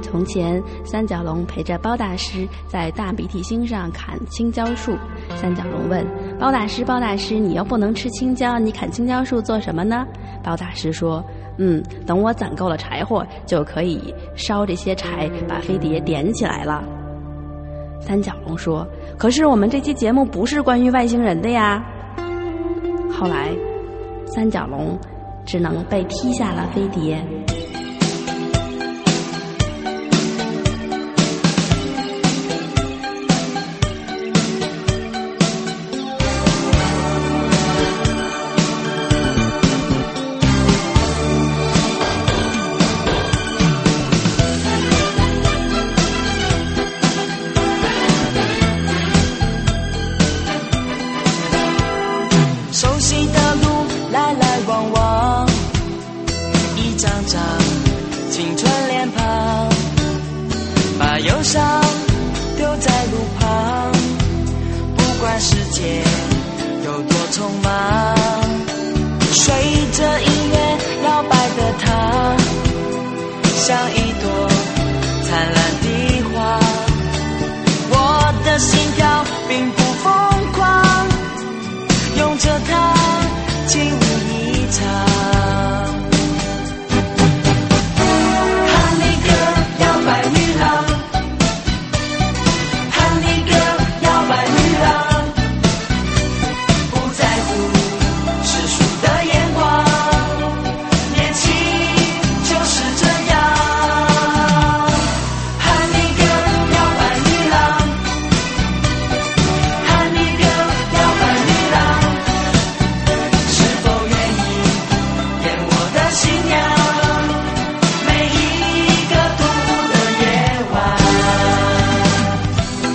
从前，三角龙陪着包大师在大鼻涕星上砍青椒树。三角龙问包大师：“包大师，你又不能吃青椒，你砍青椒树做什么呢？”包大师说：“嗯，等我攒够了柴火，就可以烧这些柴，把飞碟点起来了。”三角龙说：“可是我们这期节目不是关于外星人的呀。”后来，三角龙只能被踢下了飞碟。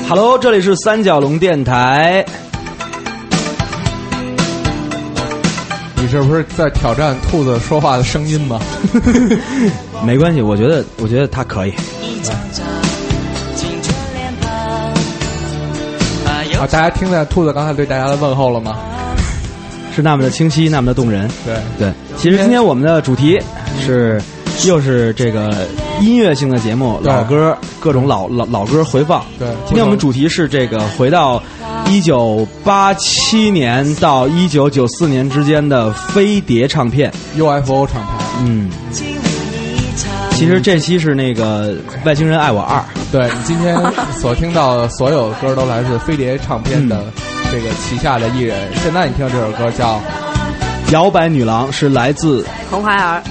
Hello，这里是三角龙电台。你这不是在挑战兔子说话的声音吗？没关系，我觉得，我觉得他可以。啊，大家听见兔子刚才对大家的问候了吗？是那么的清晰，那么的动人。对，对，其实今天我们的主题是，又是这个音乐性的节目，老歌，各种老老老歌回放。对今天我们主题是这个回到一九八七年到一九九四年之间的飞碟唱片。UFO 厂牌。嗯。其实这期是那个《外星人爱我二》。对你今天所听到的所有歌都来自飞碟唱片的这个旗下的艺人。现在你听的这首歌叫摇摆女郎是来自红孩儿，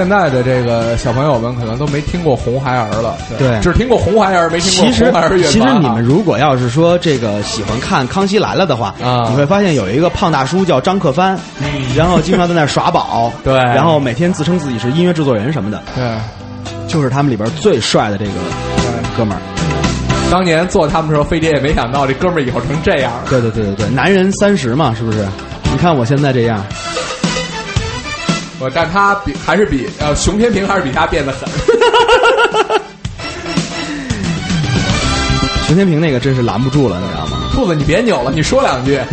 现在的这个小朋友们可能都没听过红孩儿了，对只听过红孩儿，没听过其实红孩儿乐团啊。其实你们如果要是说这个喜欢看《康熙来了》的话，啊你会发现有一个胖大叔叫张克帆，然后经常在那耍宝，对然后每天自称自己是音乐制作人什么的，对就是他们里边最帅的这个哥们儿。当年做他们的时候，飞碟也没想到这哥们儿以后成这样。对对对对对，男人三十嘛，是不是？你看我现在这样，我但他比还是比呃熊天平还是比他变得狠。熊天平那个真是拦不住了，你知道吗？兔子，你别扭了，你说两句。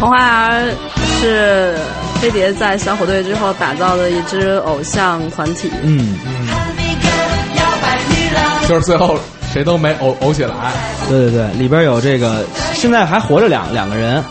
红孩儿是飞碟在小虎队之后打造的一支偶像团体。嗯，哈利哥摇摆女郎。就是最后谁都没偶偶起来，对对对，里边有这个，现在还活着两两个人，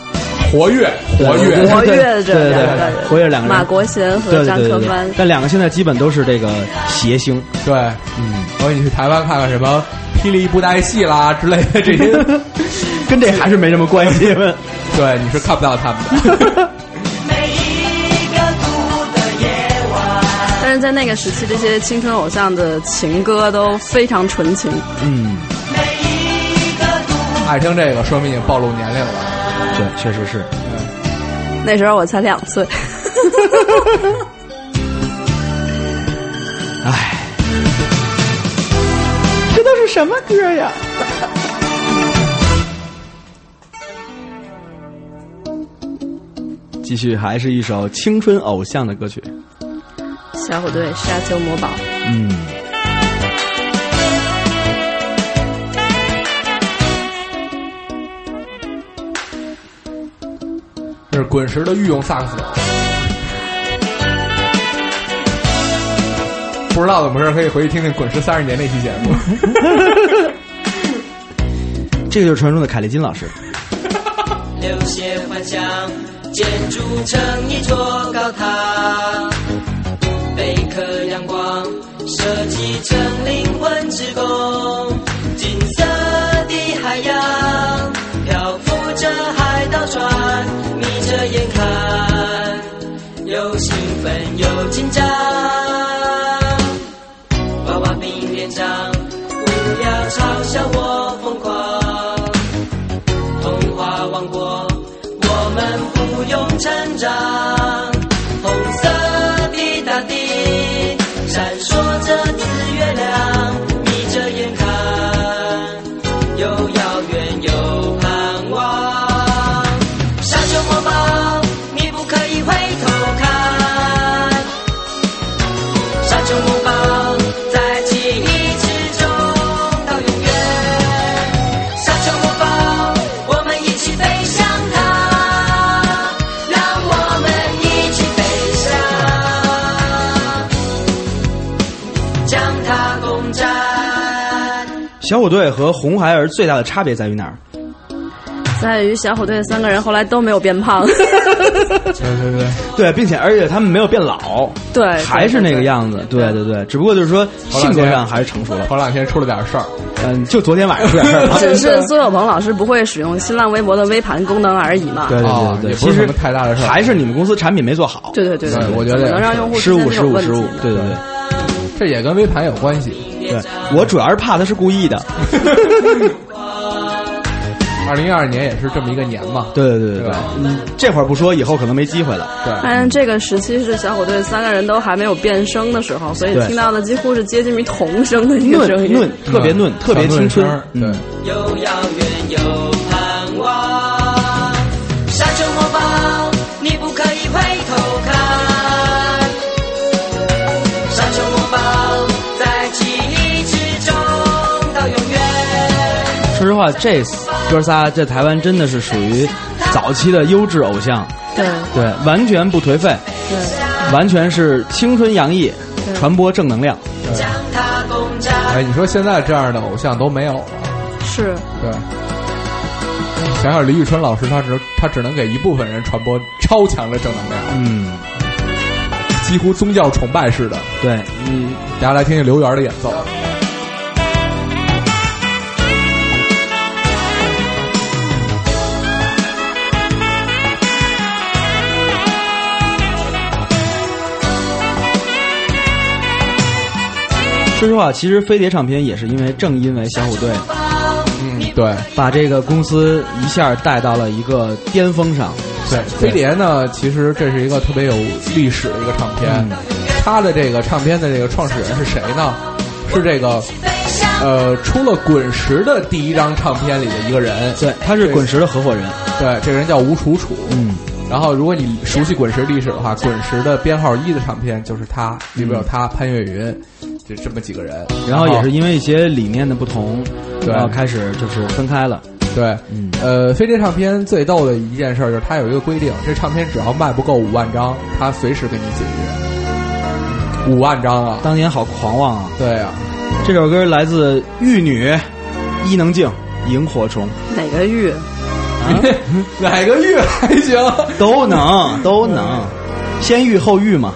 活跃活跃。活跃着对对对两个人，活跃两个人马国贤和张克帆，。但两个现在基本都是这个谐星。对，嗯，我说你去台湾看看什么霹雳布袋戏啦之类的这些，跟这还是没什么关系。对，你是看不到他们的。每一个独的夜晚。但是在那个时期，这些青春偶像的情歌都非常纯情。嗯，每一个。爱听这个，说明已经暴露年龄了。对，确实是。那时候我才两岁。哎，这都是什么歌呀？继续，还是一首青春偶像的歌曲。小虎队《沙丘魔堡》。嗯，是滚石的御用萨克斯。不知道怎么回事，可以回去听听滚石三十年那期节目。这个就是传说中的凯利金老师。流血幻想，建筑成一座高塔，贝壳阳光设计成灵魂之宫，金色的海洋漂浮着海盗船，眼看，又兴奋又紧张。娃娃兵连长，不要嘲笑我疯狂。童话王国，我们不用成长。小虎队和红孩儿最大的差别在于哪儿？在于小虎队三个人后来都没有变胖，对对对，对，并且而且他们没有变老，对，还是那个样子。对对对，只不过就是说性格上还是成熟了。头两天出了点事儿，嗯，就昨天晚上出点事儿。只是苏有朋老师不会使用新浪微博的微盘功能而已嘛。对对啊对对，其实也不是什么太大的事儿还是你们公司产品没做好。对对对对我觉得能让用户失误失误失误，对对对这也跟微盘有关系。对，我主要是怕他是故意的。二零一二年也是这么一个年嘛。对对对对对嗯，这会儿不说，以后可能没机会了。对，但这个时期是小虎队三个人都还没有变声的时候，所以听到的几乎是接近于童声的一个声音。嫩嫩，特别嫩，特别青春对，又遥远又话，这哥仨在台湾真的是属于早期的优质偶像，对对，完全不颓废，对，完全是青春洋溢，传播正能量。将它攻占。哎，你说现在这样的偶像都没有了，是对。想想李宇春老师，他只他只能给一部分人传播超强的正能量，嗯，几乎宗教崇拜似的。对，嗯，大家来听听刘源的演奏。说实话，其实飞碟唱片也是因为正因为小虎队嗯，对把这个公司一下带到了一个巅峰上。对，飞碟呢，其实这是一个特别有历史的一个唱片。嗯它的这个唱片的这个创始人是谁呢？是这个呃，出了滚石的第一张唱片里的一个人。对，他是滚石的合伙人。对，这个人叫吴楚楚。嗯，然后，如果你熟悉滚石历史的话，滚石的编号一的唱片就是他，里边有他、潘越云，就这么几个人。然后也是因为一些理念的不同，对然后开始就是分开了。对，嗯呃，飞碟唱片最逗的一件事就是它有一个规定，这唱片只要卖不够五万张，它随时给你解约。五万张啊！当年好狂妄啊！对啊，这首歌来自玉女伊能静《萤火虫哪个玉？》啊，哪个玉还行？都能都能，先玉后玉嘛。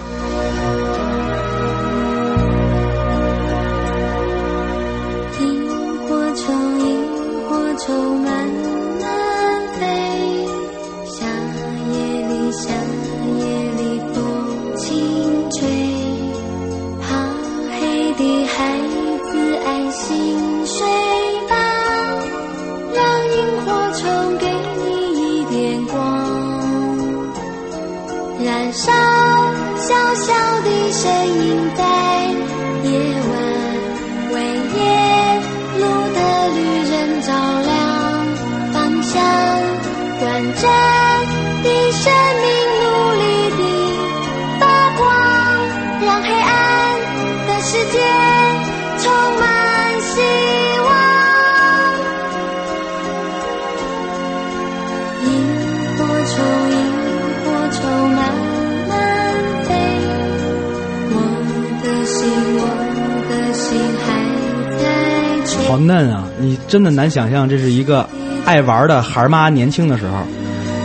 好嫩啊！你真的难想象，这是一个爱玩的孩儿妈年轻的时候。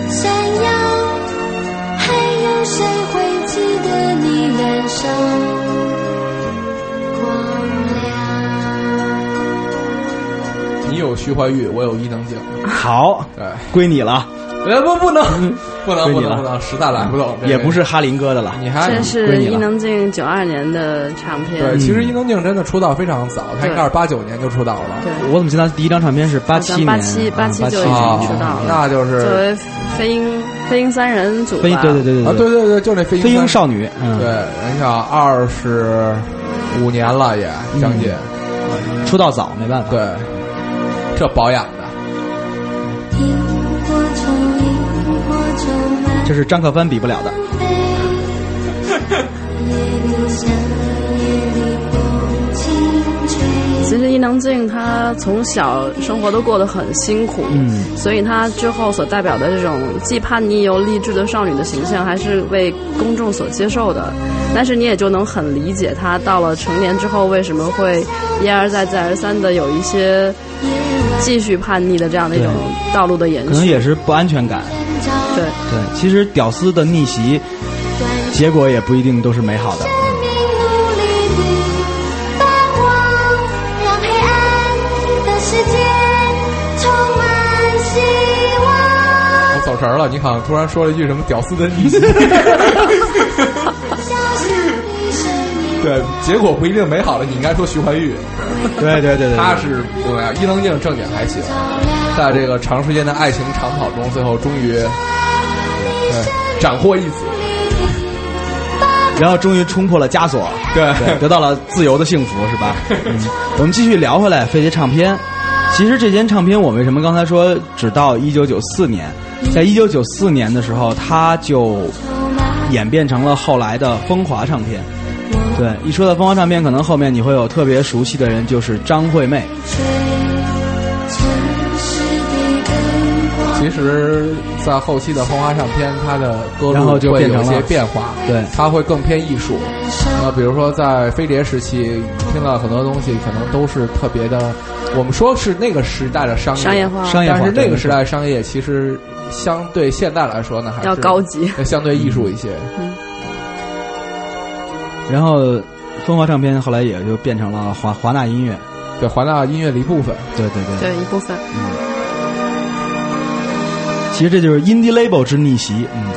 闪耀，还有谁会记得你燃烧光亮？你有徐怀钰，我有伊能静。好，对，归你了，呃不不能不能不能不能，实在来不动，也不是哈林哥的了。你还这是伊能静九二年的唱片，对，其实伊能静真的出道非常早，她应该是八九年就出道了。对，我怎么记得第一张唱片是八七年？八七八七啊就已经啊出道了，那就是作为飞鹰飞鹰三人组吧，飞对对对啊，对对对，就那飞飞鹰少女，嗯，对，人想二十五年了也将近，出道早没办法。对，这保养的，这是张克帆比不了的。其实伊能静她从小生活都过得很辛苦，嗯所以她之后所代表的这种既叛逆又励志的少女的形象，还是为公众所接受的。但是你也就能很理解她到了成年之后为什么会一而再再而三的有一些继续叛逆的这样的一种道路的延续可能。也是不安全感。对，对，其实屌丝的逆袭，结果也不一定都是美好的。努力地发光，让黑暗的世界充满希望。我走神了，你好像突然说了一句什么“屌丝的逆袭”，对，结果不一定美好的，你应该说徐怀钰，对对对对，他是不重要，伊能静正经还行，在这个长时间的爱情长跑中，最后终于对斩获一子，然后终于冲破了枷锁，对对，得到了自由的幸福，是吧？嗯，我们继续聊回来飞碟唱片。其实这间唱片，我为什么刚才说只到一九九四年？在一九九四年的时候，它就演变成了后来的风华唱片。对，一说到风华唱片，可能后面你会有特别熟悉的人，就是张惠妹。其实，在后期的风华唱片，它的歌然后就会有一变成了些变化，对它会更偏艺术。呃，比如说在飞碟时期，听到很多东西可能都是特别的，我们说是那个时代的商业商业化商业化但是那个时代商业其实相对现在来说呢，还是要高级呃 相对艺术一些。嗯然后风华唱片后来也就变成了华华纳音乐。对，华纳音乐的一部分。对对对，对一部分。其实这就是 indie label 之逆袭。嗯。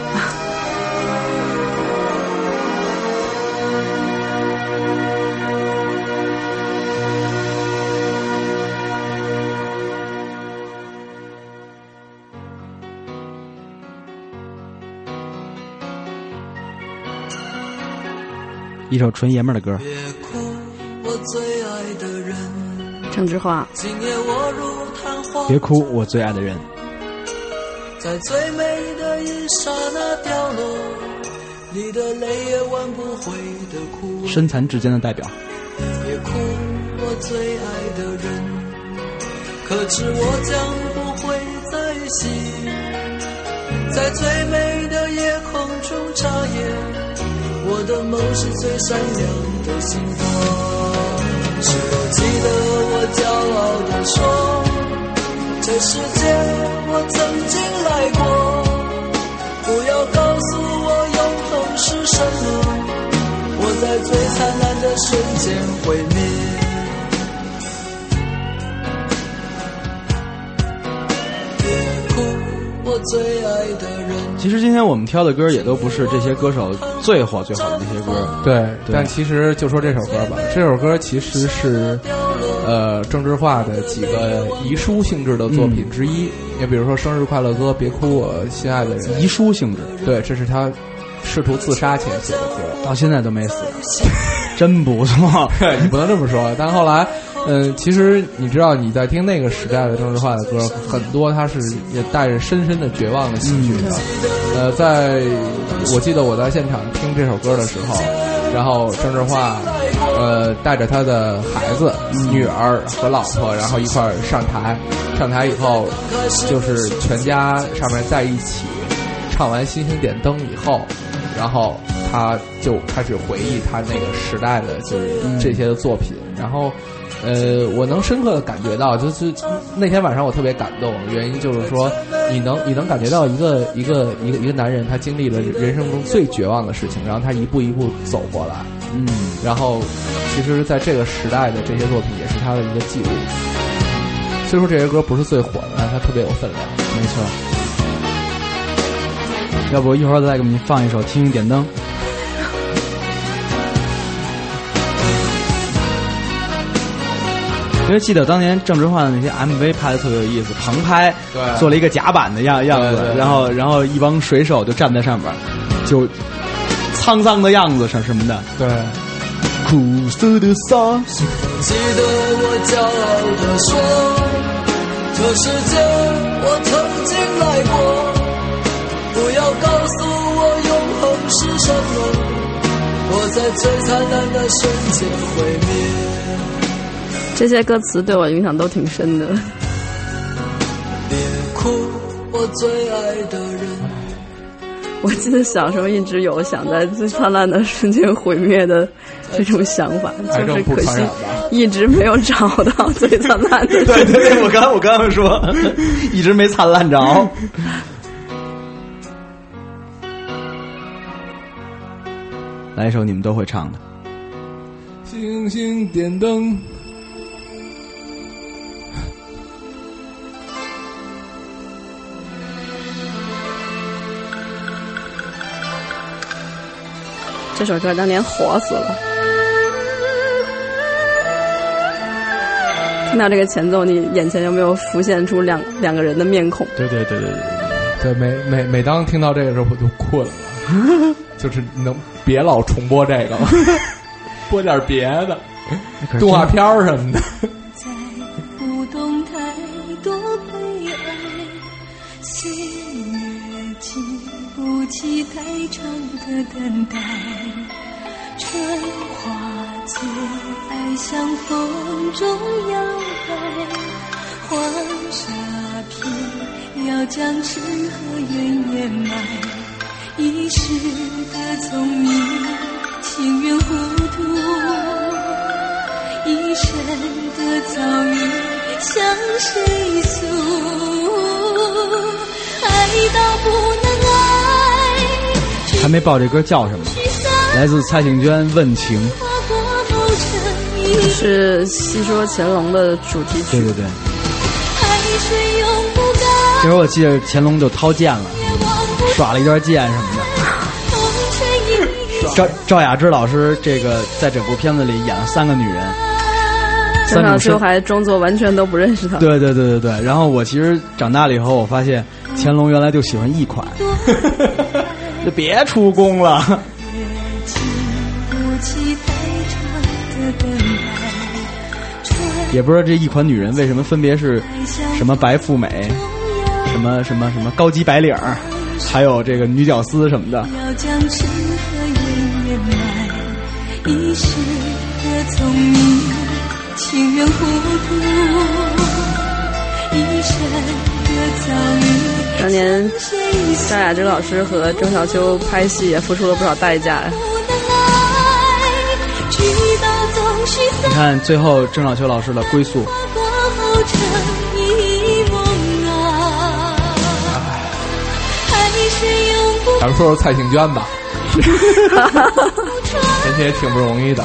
一首纯爷们儿的歌，别哭，我最爱的人，郑智化，今夜我如昙花，别哭，我最爱的人。在最美的一刹那掉落，你的泪也挽不回的哭。身残志坚的代表。别哭，我最爱的人，可知我将不会再醒，在最美的夜空中眨眼。我的梦是最闪亮的星光，是否记得我骄傲地说，这世界我曾经来过，不要告诉我永恒是什么，我在最灿烂的瞬间毁灭。别哭，我最爱的人。其实今天我们挑的歌也都不是这些歌手最火最火的那些歌。对，对但其实就说这首歌吧，这首歌其实是呃郑智化的几个遗书性质的作品之一。你、比如说《生日快乐歌》《别哭我心爱的人》，遗书性质，对，这是他试图自杀前写的歌。到现在都没死，真不错。你不能这么说。但后来，嗯、其实你知道你在听那个时代的郑智化的歌，很多他是也带着深深的绝望的情绪的。呃，在我记得我在现场听这首歌的时候，然后郑智化呃带着他的孩子、女儿和老婆，然后一块儿上台。上台以后，就是全家上面在一起唱完《星星点灯》以后，然后他就开始回忆他那个时代的就是这些的作品，然后呃，我能深刻的感觉到，就是那天晚上我特别感动，原因就是说，你能你能感觉到一个一个一个一个男人，他经历了人生中最绝望的事情，然后他一步一步走过来，嗯，然后其实在这个时代的这些作品也是他的一个记录。虽说这些歌不是最火的，但它特别有分量。没错。要不一会儿再给你们放一首《听听点灯》。因为记得当年郑智化的那些 MV 拍的特别有意思，棚拍，对做了一个甲板的样样子，然后然后一帮水手就站在上面，就沧桑的样子什什么的，对，苦涩的沙，记得我骄傲的说，这世界我曾经来过。不要告诉我永恒是什么，我在最灿烂的瞬间毁灭。这些歌词对我影响都挺深的。别哭，我最爱的人。我记得小时候一直有想在最灿烂的瞬间毁灭的这种想法，就是可惜？一直没有找到最灿烂的。对对对，我刚我刚刚说，一直没灿烂着。来一首你们都会唱的，星星点灯。这首歌当年火死了。听到这个前奏，你眼前有没有浮现出两两个人的面孔？对对对对对，对，每每每当听到这个时候，我就困了，就是能别老重播这个了，播点别的，动画片儿什么的。不起太长的等待。春花最爱向风中摇摆，黄沙片要将痴和怨掩埋。一世的聪明，情愿糊涂。一生的遭遇向谁诉？爱到不，没报这歌叫什么？来自蔡幸娟《问情》。是戏说乾隆的主题曲。对对对，海水永不干，这会儿我记得乾隆就掏剑了，耍了一段剑什么的。赵赵雅芝老师这个在整部片子里演了三个女人，郑少秋还装作完全都不认识她。对对对对对。然后我其实长大了以后，我发现乾隆原来就喜欢一款，就别出宫了。也不知道这一款女人为什么分别是什么白富美，什么什么什么高级白领儿，还有这个女屌丝什么的。一世的聪明，情愿糊涂。当年谁赵雅芝老师和郑少秋拍戏也付出了不少代价。你，看最后郑少秋老师的归宿，咱们说说蔡幸娟吧，前期也挺不容易的。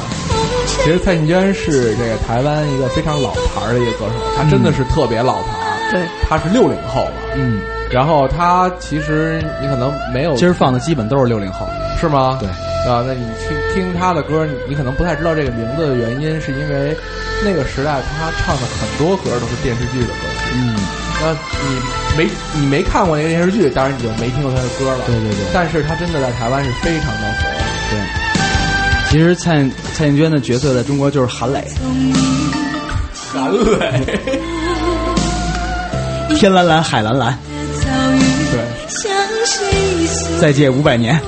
其实蔡幸娟是这个台湾一个非常老牌儿的一个歌手，她真的是特别老牌儿。对，他是六零后嘛，嗯，然后他其实你可能没有，今儿放的基本都是六零后。是吗？对，啊，那你去听他的歌，你你可能不太知道这个名字的原因，是因为那个时代他唱的很多歌都是电视剧的歌。嗯，那你没你没看过那个电视剧，当然你就没听过他的歌了。对对对但是他真的在台湾是非常的火。对。其实蔡蔡幸娟的角色在中国就是韩磊，韩磊，天蓝蓝，海蓝蓝，遭遇，对，向谁诉？再借五百年。爱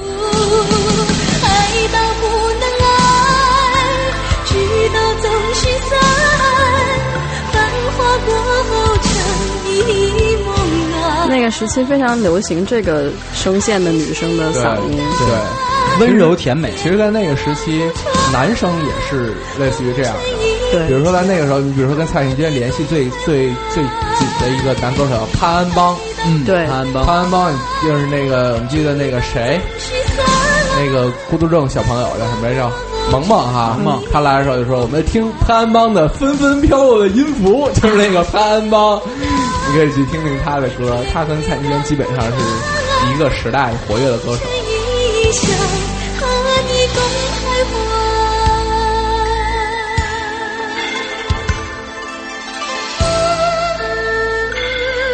到不能爱，直到总是散。繁华过后成一梦啊。那个时期非常流行这个声线的女生的嗓音。对。温柔甜美，其实，在那个时期，男生也是类似于这样的。对。比如说在那个时候，你比如说跟蔡幸娟联系最最最紧的一个男歌手潘安邦，嗯，对。潘安邦，潘安邦就是那个我们记得那个谁，那个孤独症小朋友叫什么来着？萌萌哈，萌萌。他来的时候就说我们听潘安邦的《纷纷飘落的音符》，就是那个潘安邦，你可以去听听他的歌，他跟蔡幸娟基本上是一个时代活跃的歌手。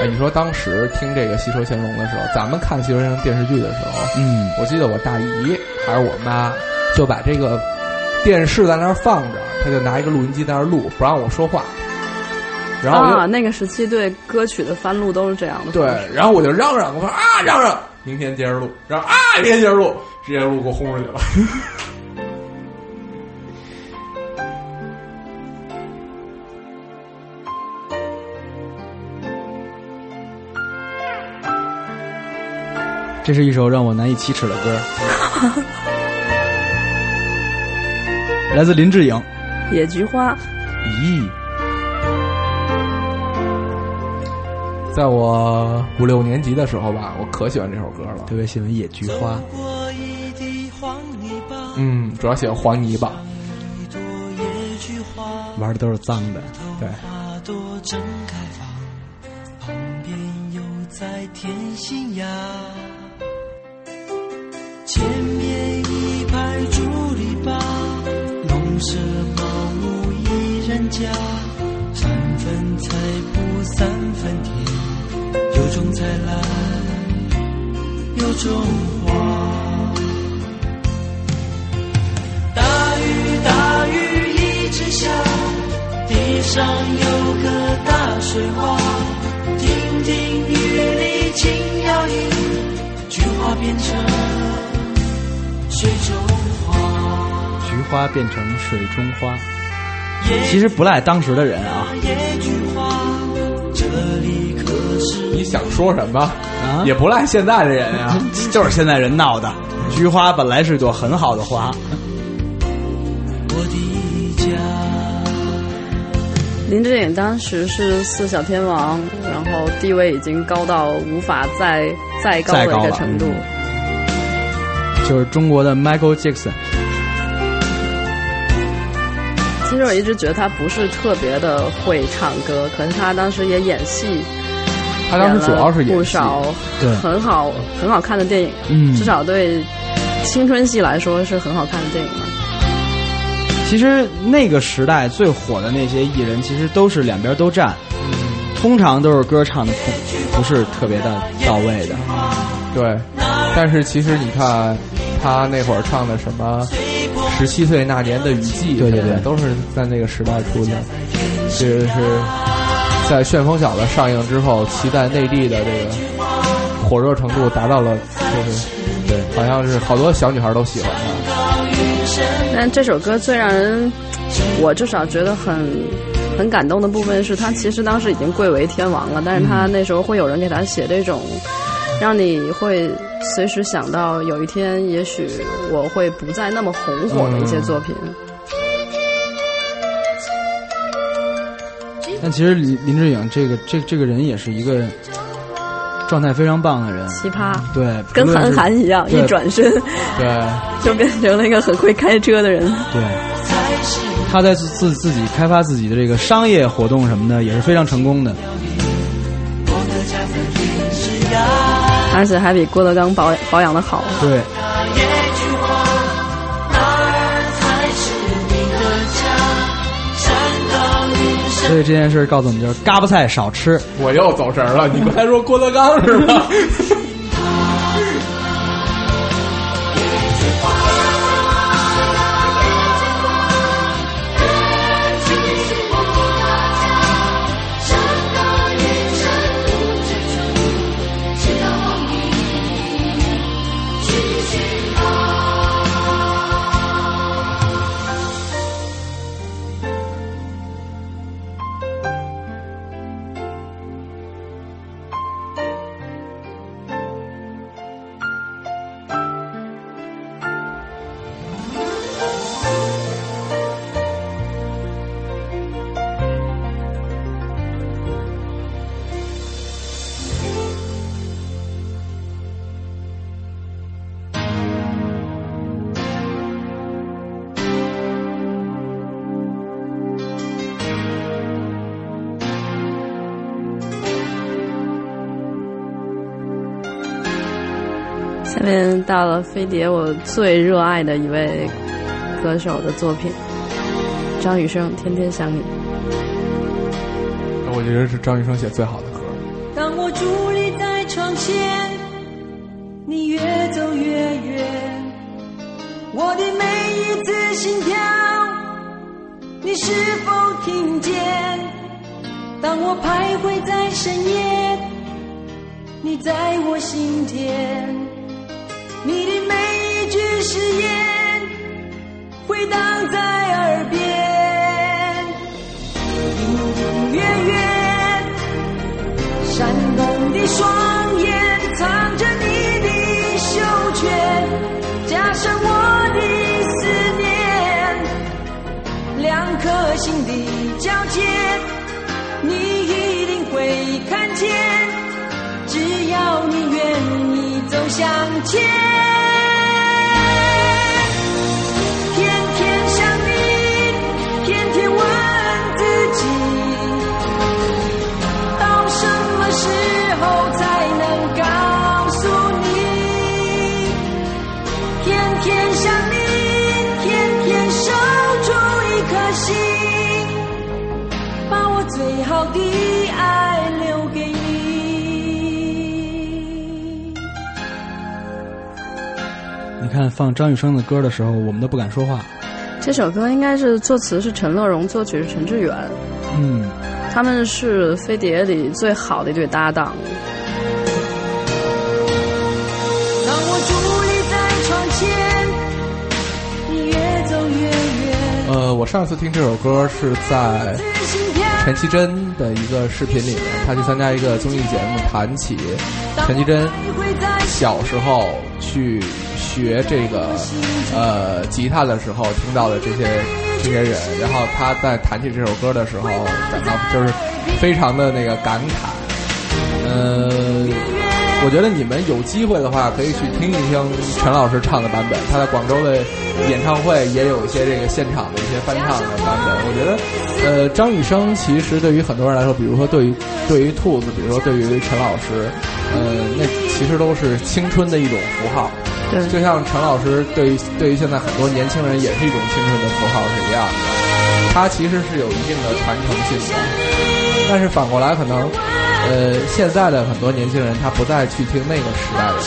哎，你说当时听这个《戏说乾隆》的时候，咱们看《戏说乾隆》电视剧的时候，嗯，我记得我大姨还是我妈，就把这个电视在那儿放着，她就拿一个录音机在那儿录，不让我说话。然后啊，那个时期对歌曲的翻录都是这样的。对，然后我就嚷嚷，我说啊嚷嚷，明天接着录，然后啊明天接着录，直接录给我轰出去了。这是一首让我难以启齿的歌，来自林志颖。野菊花，咦，在我五六年级的时候吧，我可喜欢这首歌了。特别喜欢野菊花。嗯，主要喜欢黄泥巴。玩的都是脏的。对，花朵正开放，旁边又在添新芽。前面一排竹篱笆，农舍茅屋一人家，三分菜圃三分田，有种菜来，有种花。大雨大雨一直下，地上有个大水洼，亭亭玉立轻摇曳，菊花变成水中花。菊花变成水中花，其实不赖当时的人啊野菊花，这里可是你想说什么？啊，也不赖现在的人呀、就是现在人闹的。菊花本来是朵很好的花，我的家。林志颖当时是四小天王，然后地位已经高到无法再再高的一个程度。就是中国的 Michael Jackson。其实我一直觉得他不是特别的会唱歌，可是他当时也演戏，他当时主要是演不少对很好很好看的电影，嗯至少对青春戏来说是很好看的电影了。其实那个时代最火的那些艺人，其实都是两边都占，通常都是歌唱的不不是特别的到位的。对，但是其实你看，他那会儿唱的什么《十七岁那年的雨季》，对对对都是在那个时代出的。这个是在《旋风小子》上映之后，其在内地的这个火热程度达到了，就是对，好像是好多小女孩都喜欢他。但这首歌最让人，我至少觉得很很感动的部分是，他其实当时已经贵为天王了，但是他那时候会有人给他写这种，让你会随时想到有一天，也许我会不再那么红火的一些作品。但其实林林志颖这个这这个人也是一个状态非常棒的人，奇葩，对，跟韩寒一样，一转身对，就变成了一个很会开车的人。对，他在自自自己开发自己的这个商业活动什么的也是非常成功的。而且还比郭德纲保保养的好。对，所以这件事告诉我们就是嘎巴菜少吃。我又走神儿了。你刚才说郭德纲是吧？到了飞碟我最热爱的一位歌手的作品，张雨生《天天想你》。我觉得是张雨生写最好的歌。当我伫立在窗前，你越走越远，我的每一次心跳，你是否听见？当我徘徊在深夜，你在我心田，你的每一句誓言回荡在耳边，隐隐约约。闪动的双眼藏着你的羞怯，加上我的思念，两颗心的交接，你一定会看见。只要你愿意走向前，看放张雨生的歌的时候，我们都不敢说话。这首歌应该是作词是陈乐融，作曲是陈志远，嗯，他们是飞碟里最好的一对搭档。当我伫立在窗前，你越走越远，呃，我上次听这首歌是在。陈绮贞的一个视频里面，她去参加一个综艺节目，谈起陈绮贞小时候去学这个呃吉他的时候听到的这些这些人，然后他在弹起这首歌的时候，感到就是非常的那个感慨。呃，我觉得你们有机会的话，可以去听一听陈老师唱的版本。他在广州的演唱会也有一些这个现场的一些翻唱的版本。我觉得，呃，张雨生其实对于很多人来说，比如说对于对于兔子，比如说对于陈老师，呃，那其实都是青春的一种符号。对就像陈老师对于对于现在很多年轻人也是一种青春的符号是一样的。它其实是有一定的传承性的。但是反过来，可能，呃，现在的很多年轻人他不再去听那个时代的歌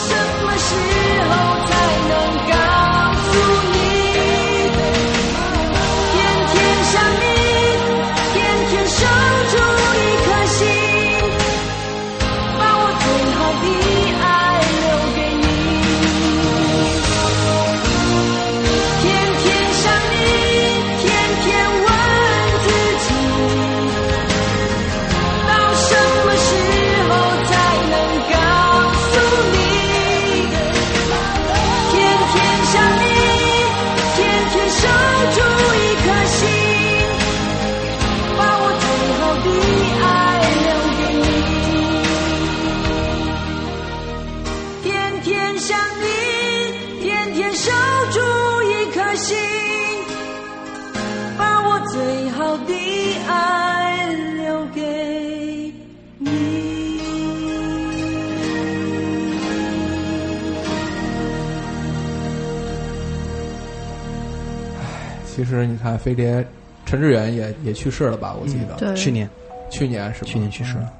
你看，飞碟陈志远也也去世了吧？我记得、对，去年去年是吧？去年去世了。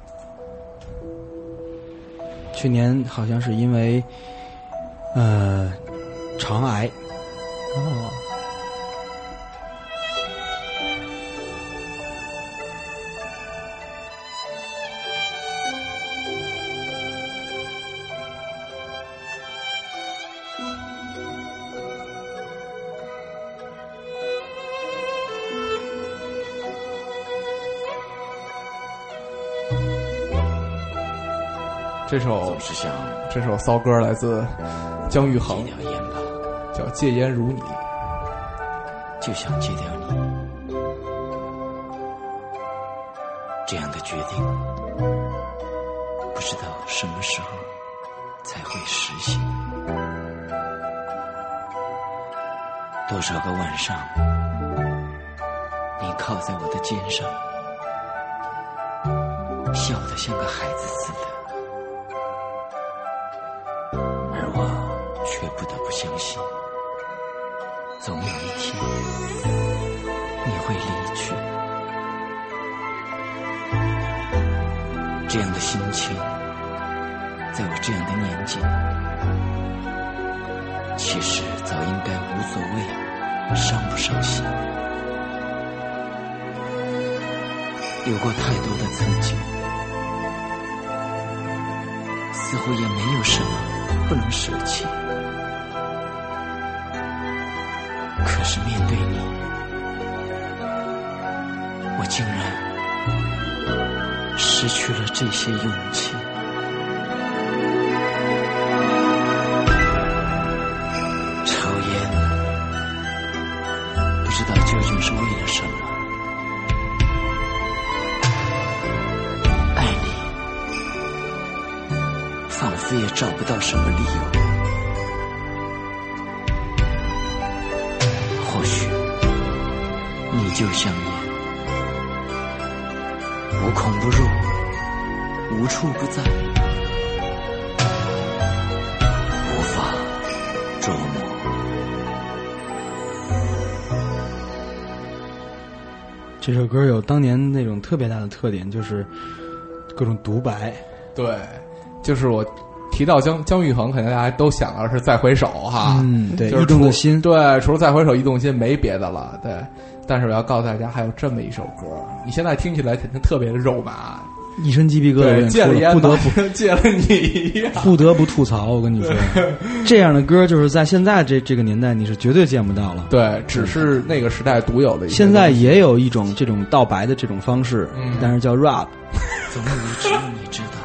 去年好像是因为呃肠癌，哦，这首总是想这首骚歌来自姜育恒，戒掉烟吧，叫《戒烟如你》。就想戒掉你。这样的决定，不知道什么时候才会实现。多少个晚上，你靠在我的肩上，笑得像个孩子似的，我相信，总有一天你会离去。这样的心情，在我这样的年纪，其实早应该无所谓，伤不伤心。有过太多的曾经，似乎也没有什么不能舍弃。可是面对你，我竟然失去了这些勇气。歌有当年那种特别大的特点，就是各种独白。对，就是我提到姜姜育恒，肯定大家都想到是再回首哈，嗯对就是异动的心对，除了再回首，一动心没别的了，对。但是我要告诉大家，还有这么一首歌，你现在听起来肯定特别的肉麻，一身鸡皮疙瘩不得马上戒了你一样。不不得不吐槽。我跟你说，这样的歌就是在现在这这个年代你是绝对见不到了。对，只是那个时代独有的一现在也有一种这种道白的这种方式，嗯但是叫 rap。总以为只有你知道，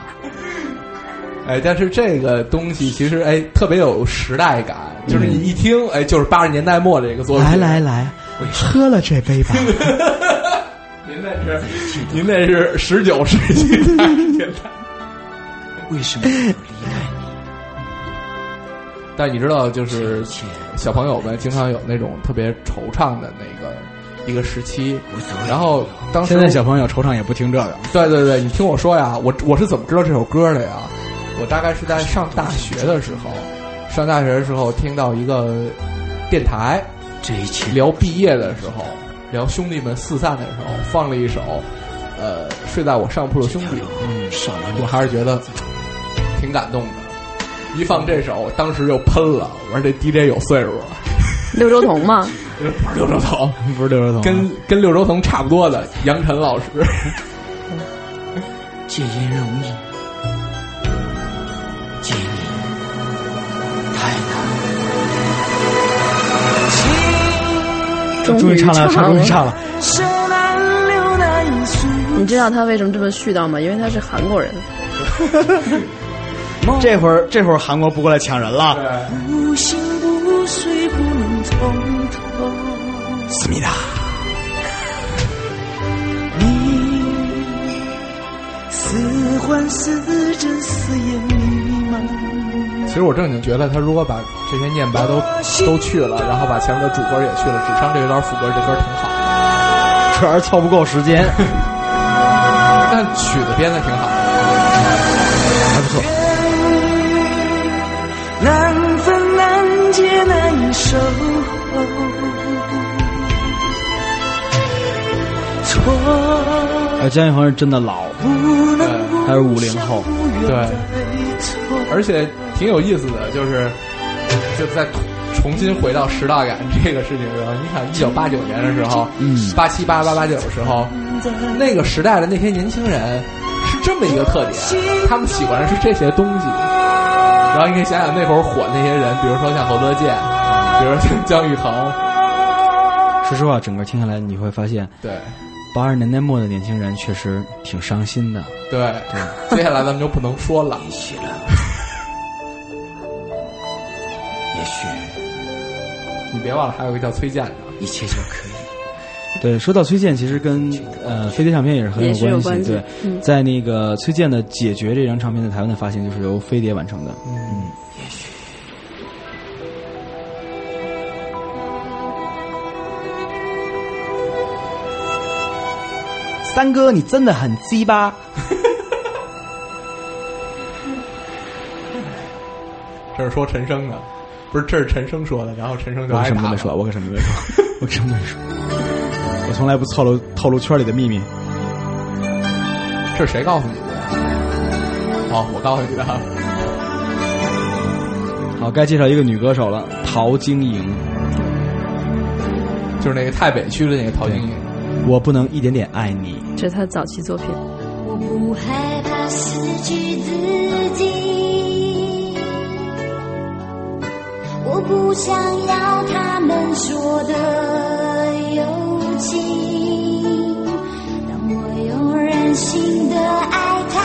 哎，但是这个东西其实哎特别有时代感，就是你一听哎就是八十年代末这个作品。来来来，喝了这杯吧。您那是 您那是十九世纪的 年代。为什么要离开你？但你知道，就是小朋友们经常有那种特别惆怅的那个一个时期，然后当时现在小朋友惆怅也不听这个。对对对，你听我说呀，我我是怎么知道这首歌的呀？我大概是在上大学的时候，上大学的时候听到一个电台这一切聊毕业的时候，聊兄弟们四散的时候，放了一首呃睡在我上铺的兄弟，嗯，我还是觉得挺感动的。一放这首，当时就喷了，我说这 DJ 有岁数了，六周彤吗，不是六周彤，不是六周彤，跟跟六周彤差不多的杨晨老师。戒烟容易，终终于唱了，唱终于唱了。你知道他为什么这么絮叨吗？因为他是韩国人。这会儿这会儿韩国不过来抢人了。不醒不睡不能通透。思密达，你似幻似真，似烟迷茫。其实我正经觉得，他如果把这些念白都都去了，然后把前面的主歌也去了，只唱这一段副歌，这歌挺好。主要是凑不够时间，但曲子编的挺好。还不错。难分难解难收，错呃，姜育恒是真的老，不能他是五零后，对，而且挺有意思的，就是就在重新回到时代感这个事情上，你看一九八九年的时候，嗯八七八八八九的时候，那个时代的那些年轻人是这么一个特点，他们喜欢的是这些东西。然后你可以想想那会儿火那些人，比如说像侯德健，比如说像姜育恒，说实话，整个听下来你会发现，对八十年代末的年轻人确实挺伤心的。对对。接下来咱们就不能说了，你别忘了还有一个叫崔健的。一切就可以。对，说到崔健，其实跟呃飞碟唱片也是很有关系。关系对，嗯在那个崔健的《解决》这张唱片在台湾的发行，就是由飞碟完成的。嗯，三哥，你真的很鸡巴。这是说陈升的，不是，这是陈升说的，然后陈升就我什么都没说，我可什么都没说，我可什么都没说，我从来不透露透露圈里的秘密。这是谁告诉你的？哦，我告诉你的。好，该介绍一个女歌手了，陶晶莹。就是那个太北区的那个陶晶莹。我不能一点点爱你。这是他早期作品。我不害怕失去自己，我不想要他们说的友情。当我用任性的爱探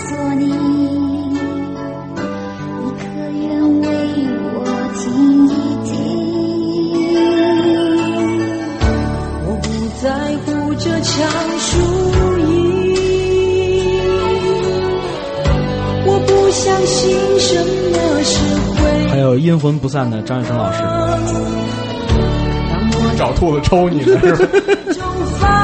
索你，你可愿为我听一听？我不在乎这场输赢，我不相信什么。有阴魂不散的张雨生老师。找兔子抽你呢是吧？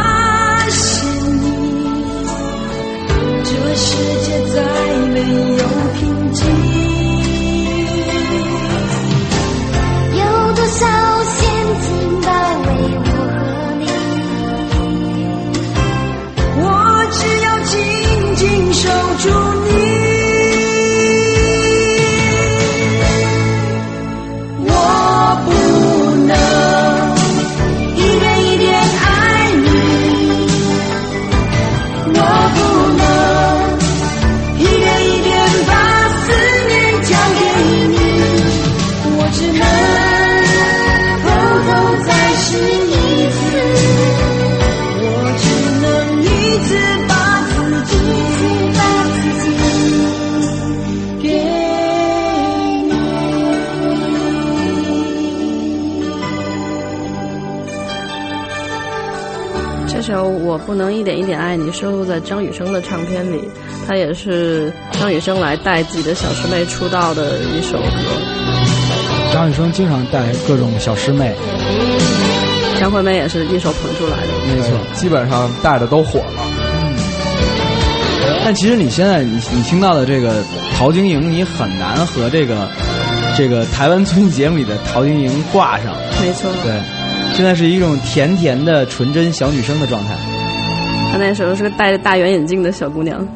在张雨生的唱片里，它也是张雨生来带自己的小师妹出道的一首歌。张雨生经常带各种小师妹，张惠妹也是一手捧出来的。没错。基本上带的都火了。但其实你现在你你听到的这个陶晶莹，你很难和这个这个台湾综艺节目里的陶晶莹挂上。没错，对，现在是一种甜甜的纯真小女生的状态。她那时候是个戴着大圆眼镜的小姑娘。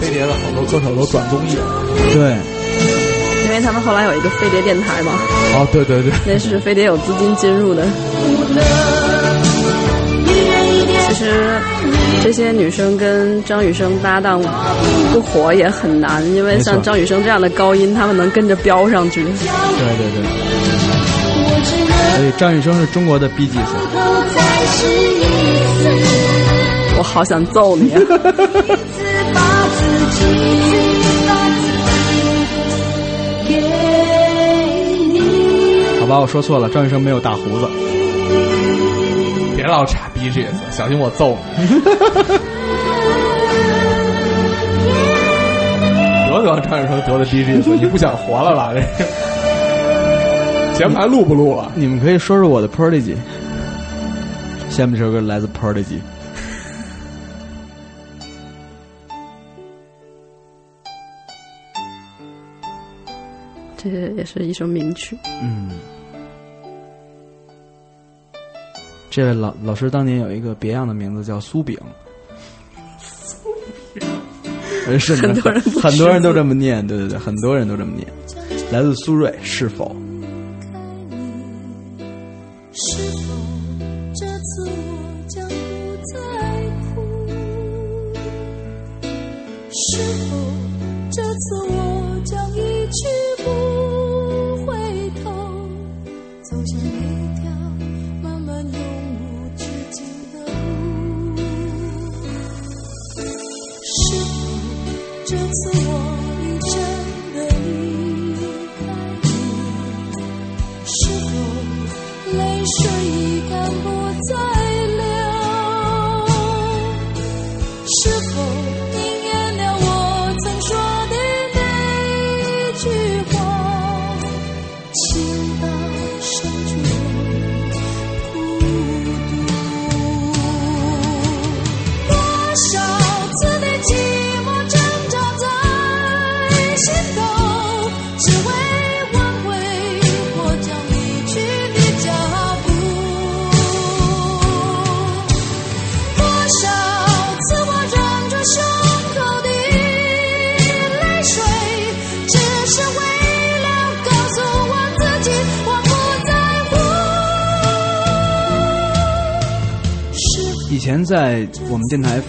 飞碟的好多歌手都转综艺了。对，因为他们后来有一个飞碟电台嘛，哦，对对对，那是飞碟有资金进入的。其实这些女生跟张雨生搭档不火也很难，因为像张雨生这样的高音，他们能跟着飙上去。对对对。所以张雨生是中国的 B 一次，我好想揍你、啊！好吧，我说错了，张雨生没有大胡子。别老插 BGS，小心我揍你。得得，张雨生得的 BGS，你不想活了吧？这个节目还录不录了？你们可以说说我的 Prodigy。下面这首歌来自 Prodigy。这也是一首名曲。嗯，这位老老师当年有一个别样的名字叫苏饼。苏饼，是很多人很多人都这么念，对对对，很多人都这么念。来自苏芮，是否？是否这次我将不再哭？是否这次我将一去不回头，走向一条漫漫永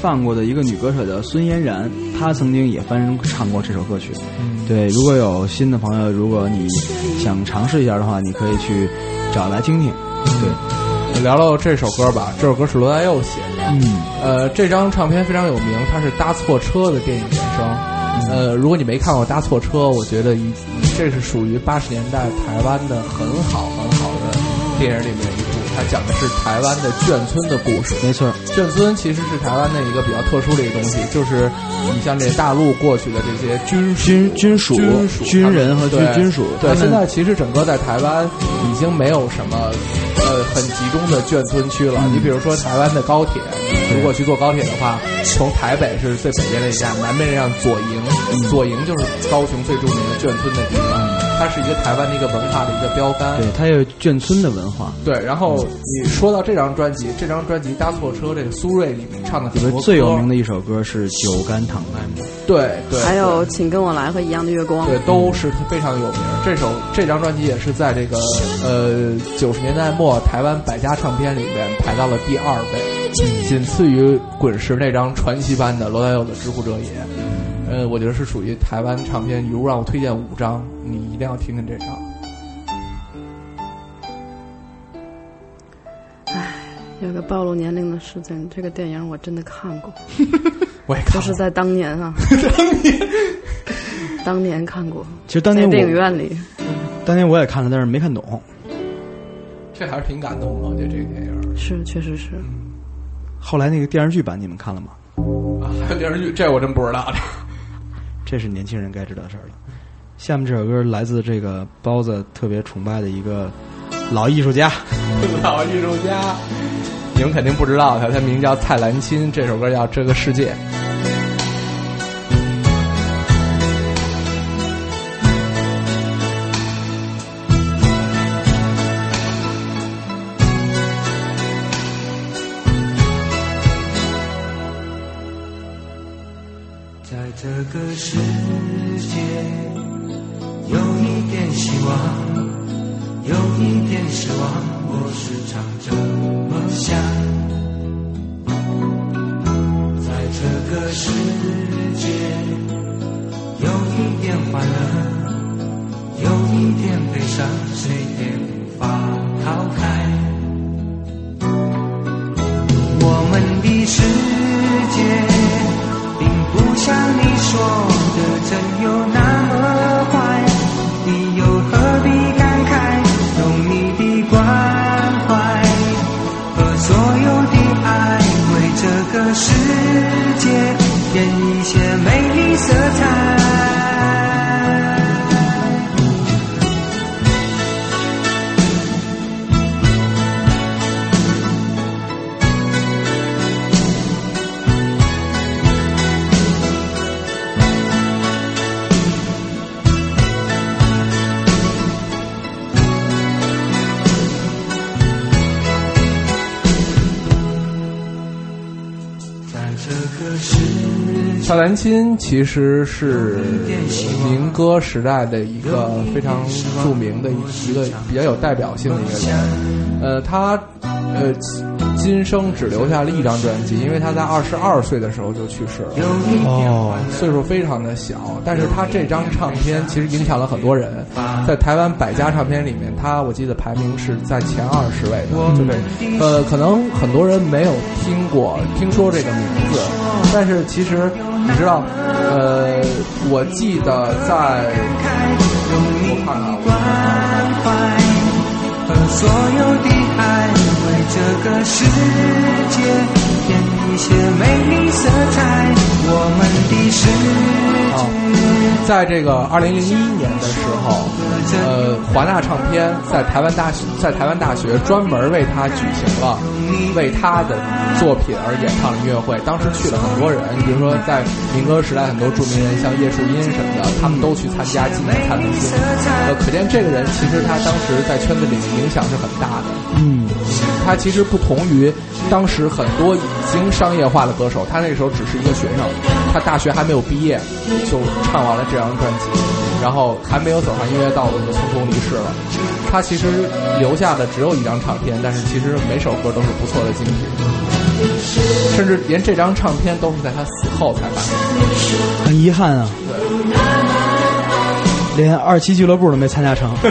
放过的一个女歌手叫孙嫣然，她曾经也翻唱过这首歌曲。对，如果有新的朋友，如果你想尝试一下的话，你可以去找来听听。对，聊聊这首歌吧，这首歌是罗大佑写的。嗯，呃，这张唱片非常有名，它是《搭错车》的电影原声。呃，如果你没看过《搭错车》，我觉得一这是属于八十年代台湾的很好很好的电影里面它讲的是台湾的眷村的故事。没错，眷村其实是台湾的一个比较特殊的一个东西，就是你像这大陆过去的这些军军军属军属军人和军军属对，现在其实整个在台湾已经没有什么呃很集中的眷村区了。嗯你比如说台湾的高铁，你如果去坐高铁的话，从台北是最北边那一站，南边那站左营，左营就是高雄最著名的眷村的地方，它是一个台湾的一个文化的一个标杆。对，它有眷村的文化。对，然后你说到这张专辑，这张专辑《搭错车》，这个苏芮里面唱的很里面最有名的，的一首歌是《酒干倘卖无》。对对，还有《请跟我来》和《一样的月光》。对，都是非常有名。这首这张专辑也是在这个呃九十年代末台湾百家唱片里面排到了第二位，仅次于滚石那张传奇般的罗大佑的《知乎者也》。呃，我觉得是属于台湾唱片。如果让我推荐五张，你一定要听听这张。有个暴露年龄的事情，这个电影我真的看过，我也看过就是在当年啊，当年 当年看过，其实当年在电影院里，当年我也看了，但是没看懂。这还是挺感动的，我觉得这个电影。是确实是。后来那个电视剧版你们看了吗？啊，还有电视剧，这我真不知道。这是年轻人该知道的事儿了。下面这首歌来自这个包子特别崇拜的一个老艺术家，老艺术家，你们肯定不知道他，他名叫蔡澜钦，这首歌叫《这个世界》。界添一些美丽色彩。范兰青其实是民歌时代的一个非常著名的一个比较有代表性的一个人。呃，他呃今生只留下了一张专辑，因为他在二十二岁的时候就去世了。哦，岁数非常的小，但是他这张唱片其实影响了很多人，在台湾百家唱片里面，他我记得排名是在前二十位的，就是呃，可能很多人没有听过、听说这个名字，但是其实你知道，呃，我记得在我看看我。和所有的爱，为这个世界。些美丽色彩。我们的世界。在这个二零零一年的时候，呃，华纳唱片在台湾大学在台湾大学专门为他举行了为他的作品而演唱的音乐会。当时去了很多人，比如说在民歌时代很多著名人，像叶树英什么的，他们都去参加纪念蔡文兴。呃，可见这个人其实他当时在圈子里面影响是很大的。嗯，他其实不同于当时很多已经商业化的歌手，他那时候只是一个学生，他大学还没有毕业就唱完了这张专辑，然后还没有走上音乐道路就匆匆离世了。他其实留下的只有一张唱片，但是其实每首歌都是不错的精品，甚至连这张唱片都是在他死后才发行。很遗憾啊，对连二期俱乐部都没参加成。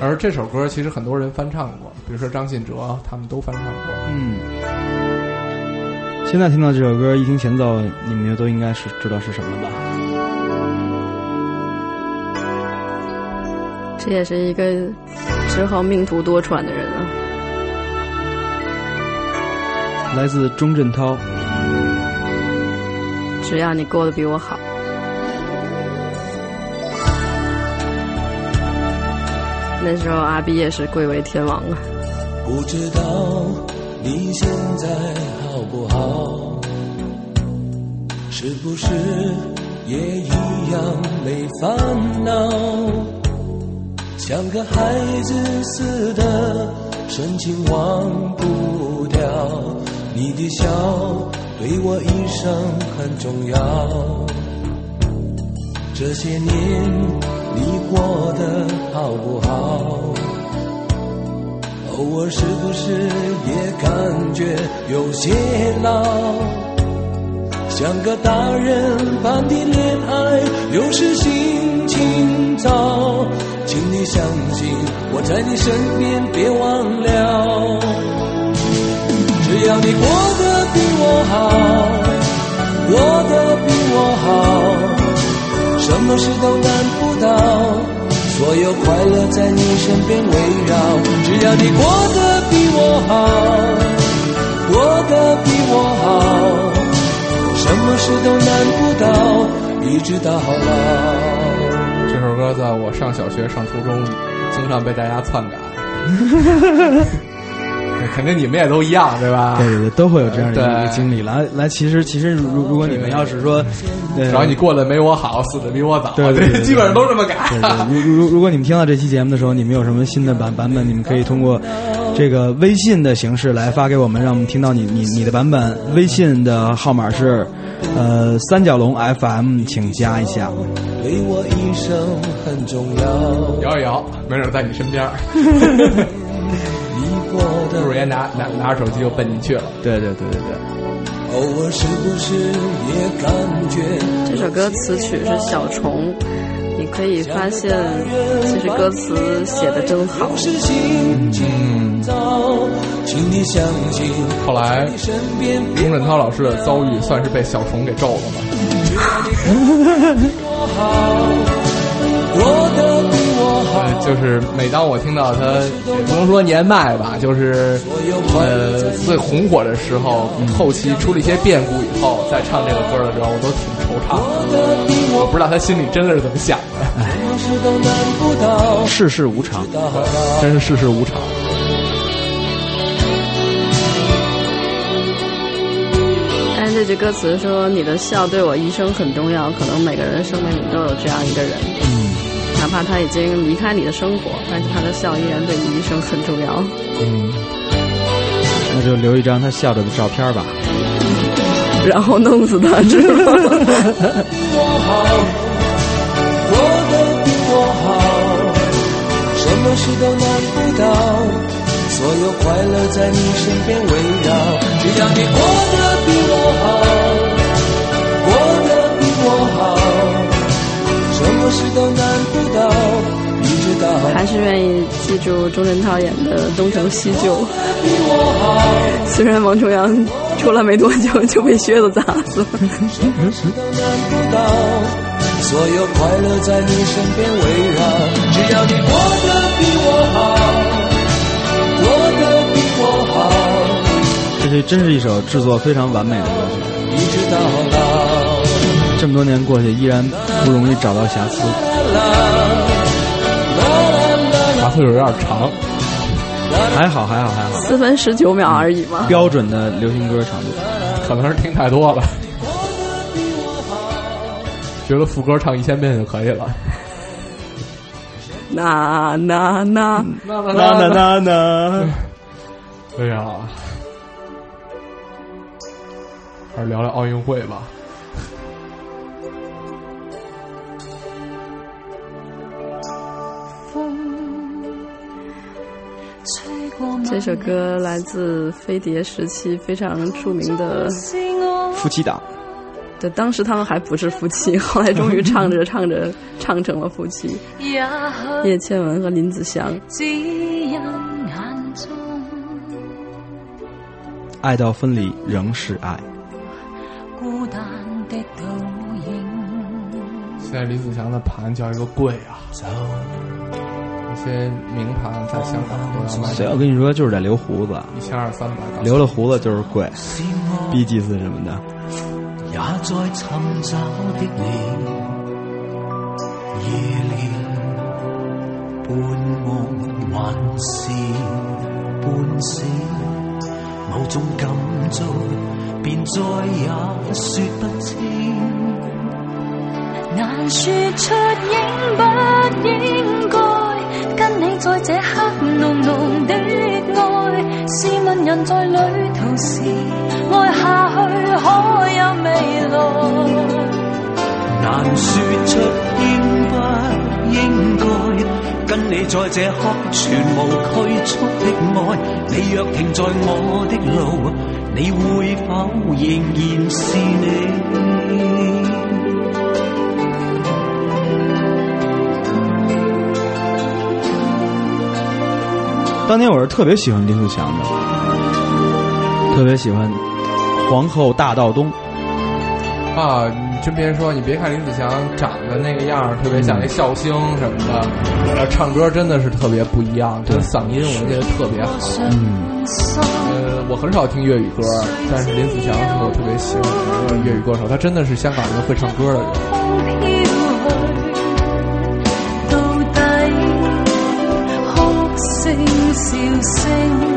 而这首歌其实很多人翻唱过，比如说张信哲，他们都翻唱过。嗯，现在听到这首歌，一听前奏，你们都应该是知道是什么了吧？这也是一个只好命途多舛的人啊。来自钟镇涛。只要你过得比我好。那时候阿 B 也是贵为天王啊。不知道你现在好不好？是不是也一样没烦恼？像个孩子似的，深情忘不掉。你的笑对我一生很重要。这些年你过得好不好？偶尔是不是也感觉有些老？像个大人般的恋爱，有时心情糟。请你相信我在你身边，别忘了。只要你过得比我好，过得比我好，什么事都难不到。所有快乐在你身边围绕，只要你过得比我好，过得比我好，什么事都难不倒，一直到老。这首歌在我上小学、上初中，经常被大家篡改。肯定你们也都一样，对吧？对对对，都会有这样的一个经历。来来，其实其实如如果你们要是说，呃只要你过得没我好，死的比我早，对基本上都这么改。对对，如如如果你们听到这期节目的时候，你们有什么新的版版本，你们可以通过这个微信的形式来发给我们，让我们听到你你你的版本。微信的号码是呃三角龙 FM，请加一下。对我一生很重要。摇一摇，没准在你身边 过的不如也拿拿拿着手机就奔进去了。对对对对对，偶尔是不是也感觉这首歌词曲是小虫，你可以发现，其实歌词写的真好。请你相信，后来钟镇涛老师的遭遇算是被小虫给咒了吗？我好，过得比我好。呃，就是每当我听到他，也不能说年迈吧，就是呃最红火的时候，后期出了一些变故以后，再唱这个歌的时候，我都挺惆怅的。我不知道他心里真的是怎么想的，世事无常。真是世事无常。但这句歌词说：“你的笑对我一生很重要。”可能每个人生命里都有这样一个人，嗯，哪怕他已经离开你的生活，但是他的笑依然对你一生很重要。嗯，那就留一张他笑着的照片吧。然后弄死他，是吗？我好，过得比我好，什么事都难不倒，所有快乐在你身边围绕。只要你过得比我好，过还是愿意记住钟镇涛演的《东成西就》。虽然王重阳出来没多久就被靴子砸死了。什么事都难不倒，所有快乐在你身边围绕。只要你过得比我好，过得比我好，这是真是一首制作非常完美的歌曲。一直到老。这么多年过去，依然不容易找到瑕疵。答复有点长，还好，还好，还好，四分十九秒而已嘛。标准的流行歌长度。可能是听太多了，觉得副歌唱一千遍就可以了。那 那那，那那那那那，哎呀，还是聊聊奥运会吧。这首歌来自飞碟时期非常著名的，夫妻档。对，当时他们还不是夫妻，后来终于唱着唱着唱成了夫妻。叶倩文和林子祥，爱到分离仍是爱。孤单的倒影，现在林子祥的盘叫一个贵啊，一些名盘在香港都要卖谁要跟你说，就是得留胡子，一千二三百。留了胡子就是贵，B G 四什么的。也在尋找的你，夜了半梦還是半醒，某種感觸便再也說不清。難說出應不應該跟你在这刻浓浓的愛。試問人在旅途時，愛下去可有未來？難說出應不應該跟你在這刻全無拘束的愛。你若停在我的路，你會否仍然是你？当年我是特别喜欢林子祥的，特别喜欢《皇后大道东》。啊，你真别说，你别看林子祥长得那个样儿，特别像一笑星什么的，呃，唱歌真的是特别不一样，这嗓音我觉得特别好。嗯，呃，我很少听粤语歌，但是林子祥是我特别喜欢的一个粤语歌手，他真的是香港一个会唱歌的人。聲笑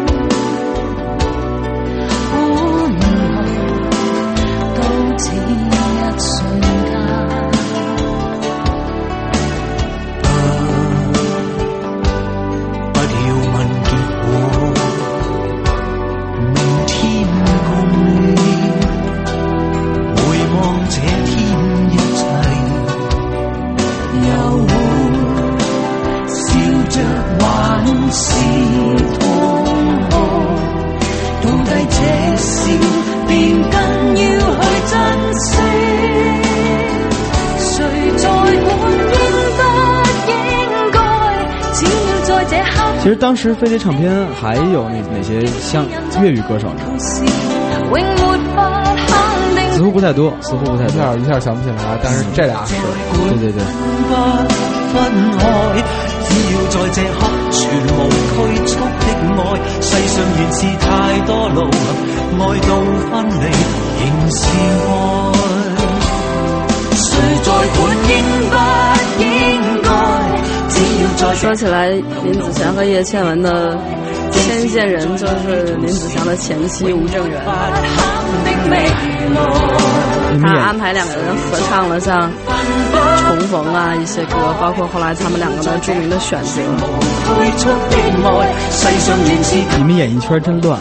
其实当时飞碟唱片还有哪哪些像粤语歌手呢？似乎不太多，似乎不太一下。一下想不起来，但是这俩是。對對對，不分開。只要在这刻全無拘束的爱，世上原是太多路，愛到分離仍是愛。要在說起来，林子祥和叶倩文的牵线人就是林子祥的前妻吴正源。他你安排两个人合唱了像《重逢》啊一些歌，包括后来他们两个的著名的选择。你们演艺圈真乱。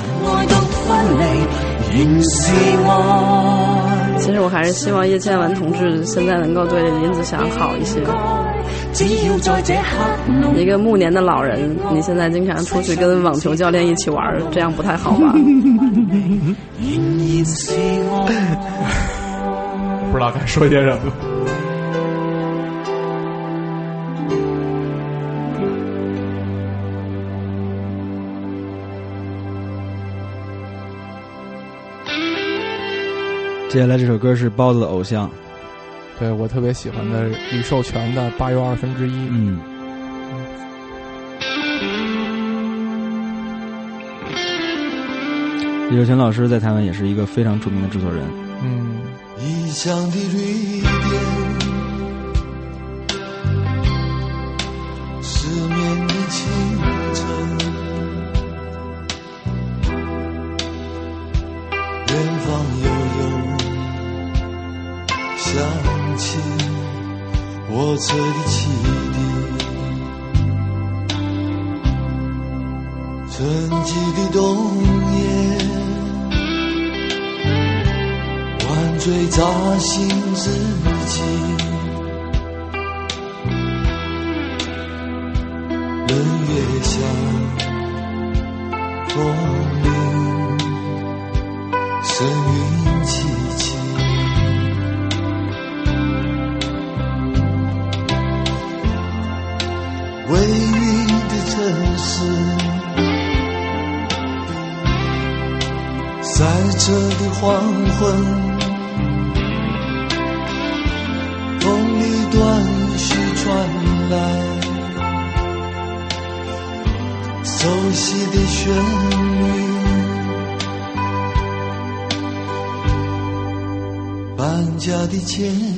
其实我还是希望叶倩文同志现在能够对林子祥好一些。只要在这刻一个暮年的老人，你现在经常出去跟网球教练一起玩儿，这样不太好吧？仍然是愛。不知道该说些什么。接下来这首歌是包子的偶像，对我特别喜欢的李寿全的《八又二分之一》。嗯。李寿全老师在台湾也是一个非常著名的制作人。嗯，异乡的绿点，失眠的清晨，远方悠悠响起火车的汽笛，沉寂的冬夜。晚醉扎心自己，冷月下，风微雨的城市，塞车的黄昏。风里断续传来熟悉的旋律，搬家的艰辛。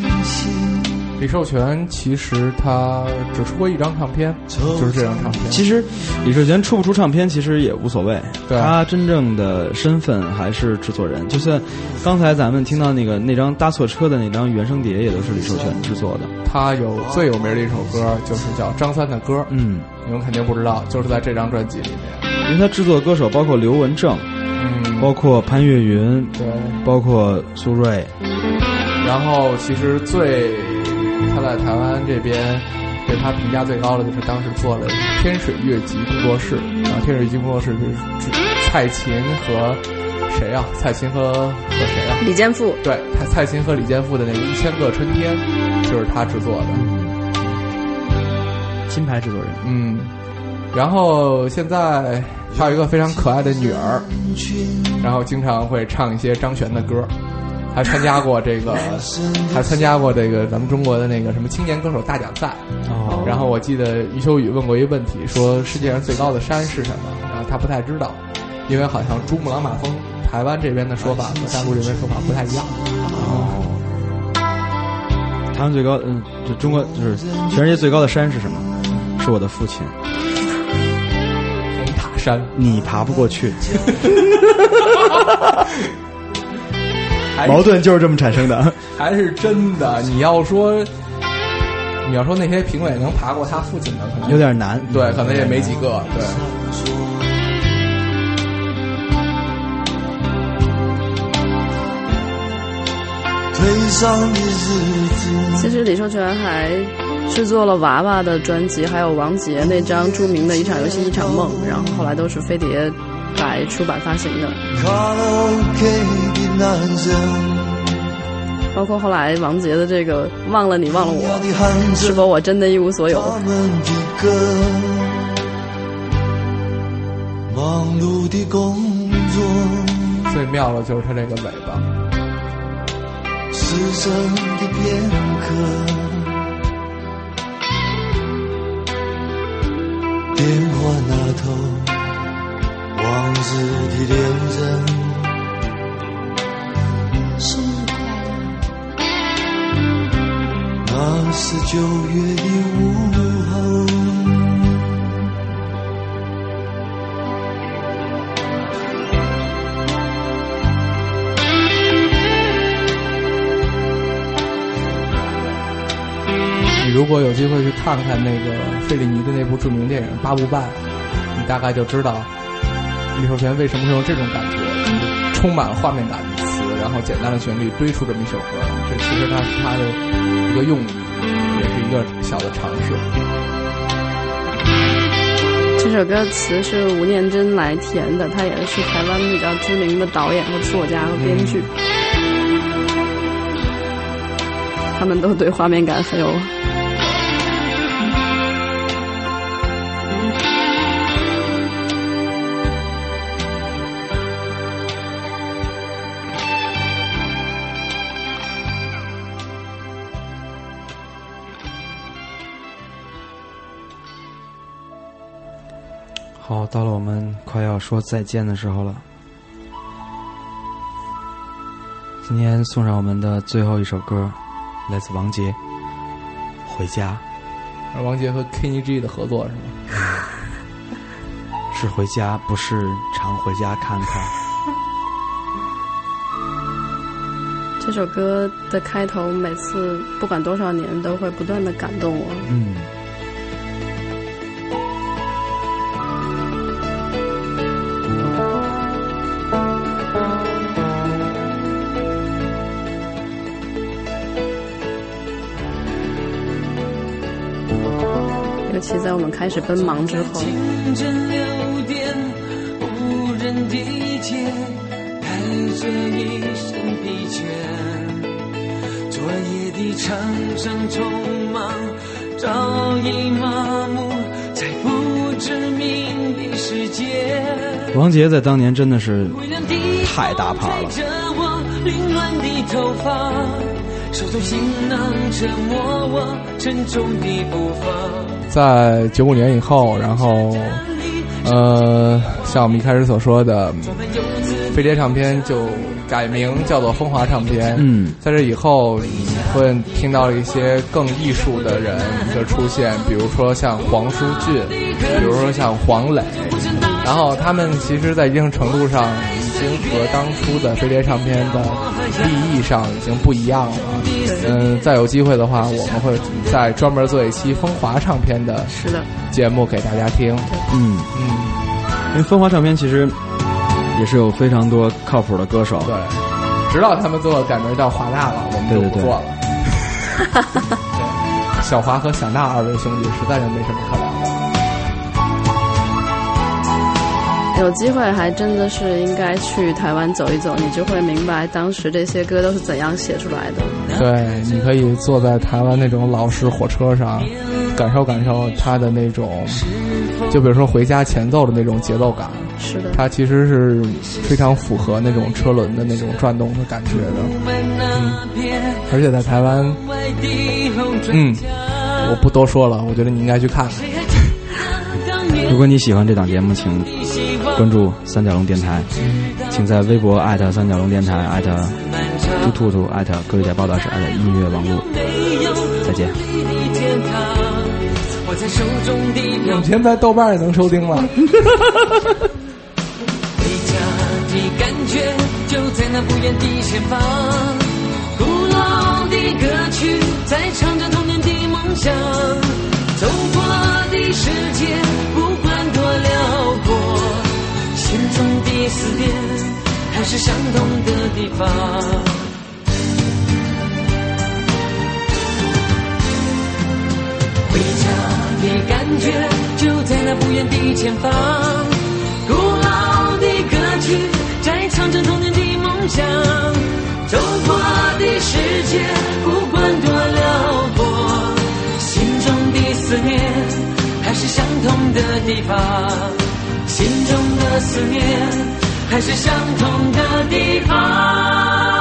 李寿全其实他只出过一张唱片，就是这张唱片。其实李寿全出不出唱片其实也无所谓，对他真正的身份还是制作人。就算刚才咱们听到那个那张搭错车的那张原声碟，也都是李寿全制作的。他有最有名的一首歌，就是叫张三的歌。嗯，你们肯定不知道，就是在这张专辑里面。因为他制作的歌手包括刘文正，嗯，包括潘越云，对，包括苏芮。然后其实最他在台湾这边对他评价最高的就是当时做了天水乐集工作室，然后天水乐集工作室是指蔡琴和谁啊？蔡琴和和谁啊？李健富，对，蔡蔡琴和李健富的那个《一千个春天》就是他制作的，金牌制作人。嗯，然后现在他有一个非常可爱的女儿，然后经常会唱一些张悬的歌。还参加过这个，还参加过这个咱们中国的那个什么青年歌手大奖赛。哦然后我记得余秋雨问过一个问题，说世界上最高的山是什么？然后他不太知道，因为好像珠穆朗玛峰，台湾这边的说法和大陆这边说法不太一样。哦，台湾最高，嗯，就中国就是全世界最高的山是什么？是我的父亲。红塔山，你爬不过去。矛盾就是这么产生的。还是真的。你要说，你要说那些评委能爬过他父亲的，可能有点难。对，可能也没几个。对。退伤的日子，其实李寿全还制作了娃娃的专辑，还有王杰那张著名的一场游戏一场梦，然后后来都是飞碟来出版发行的。卡拉 OK 的男人，包括后来王杰的这个《忘了你忘了我》，是否我真的一无所有？他们的歌，忙碌的工作，最妙的就是他这个尾巴，的片刻，电话那头，子的恋人。生日快乐！那是九月的午后。如果有机会去看看那个费里尼的那部著名电影《八部半》，你大概就知道李寿全为什么会用这种感觉，充满画面感的词，然后简单的旋律堆出这么一首歌。这其实它是他的一个用意，也是一个小的尝试。这首歌词是吴念真来填的，他也是台湾比较知名的导演和作家和编剧，他们都对画面感很有。到了我们快要说再见的时候了。今天送上我们的最后一首歌，来自王杰，《回家而王杰和 Kenny G 的合作是吗？》，是回家，不是常回家看看。这首歌的开头，每次不管多少年，都会不断的感动我。嗯，其在我们开始奔忙之后，清晨六点，无人地铁，带着一身疲倦。昨夜的长城匆忙，早已麻木在不知名的世界。王杰在当年真的是太大牌了。着我凌乱的头发，手中行囊折磨我沉重的步伐。在九五年以后，然后呃，像我们一开始所说的，飞碟唱片就改名叫做风华唱片。嗯，在这以后，你会听到一些更艺术的人的出现，比如说像黄舒骏，比如说像黄磊，然后他们其实，在一定程度上已经和当初的飞碟唱片的立意上已经不一样了。嗯，再有机会的话，我们会再专门做一期风华唱片的是的，节目给大家听。嗯，嗯，因为风华唱片其实也是有非常多靠谱的歌手。对，直到他们最后改名叫华纳了，我们就对对对不做了。对小华和小娜二位兄弟实在是没什么可有机会还真的是应该去台湾走一走，你就会明白当时这些歌都是怎样写出来的。对，你可以坐在台湾那种老式火车上，感受感受它的那种，就比如说回家前奏的那种节奏感，是的，它其实是非常符合那种车轮的那种转动的感觉的。嗯，而且在台湾，嗯，我不多说了，我觉得你应该去看看。如果你喜欢这档节目，请关注三角龙电台，请在微博艾特三角龙电台，艾特猪兔兔，艾特各位点报道室，艾特音乐网络。再见。我在手中的目前在豆瓣也能收听了。回家的感觉就在那不远的前方，古老的歌曲在唱着童年的梦想，走过的世界不管多辽阔，心中的思念还是相同的地方。回家的感觉就在那不远的前方，古老的歌曲在唱着童年的梦想，走过的世界不管多辽阔，心中的思念还是相同的地方，心中的思念还是相同的地方。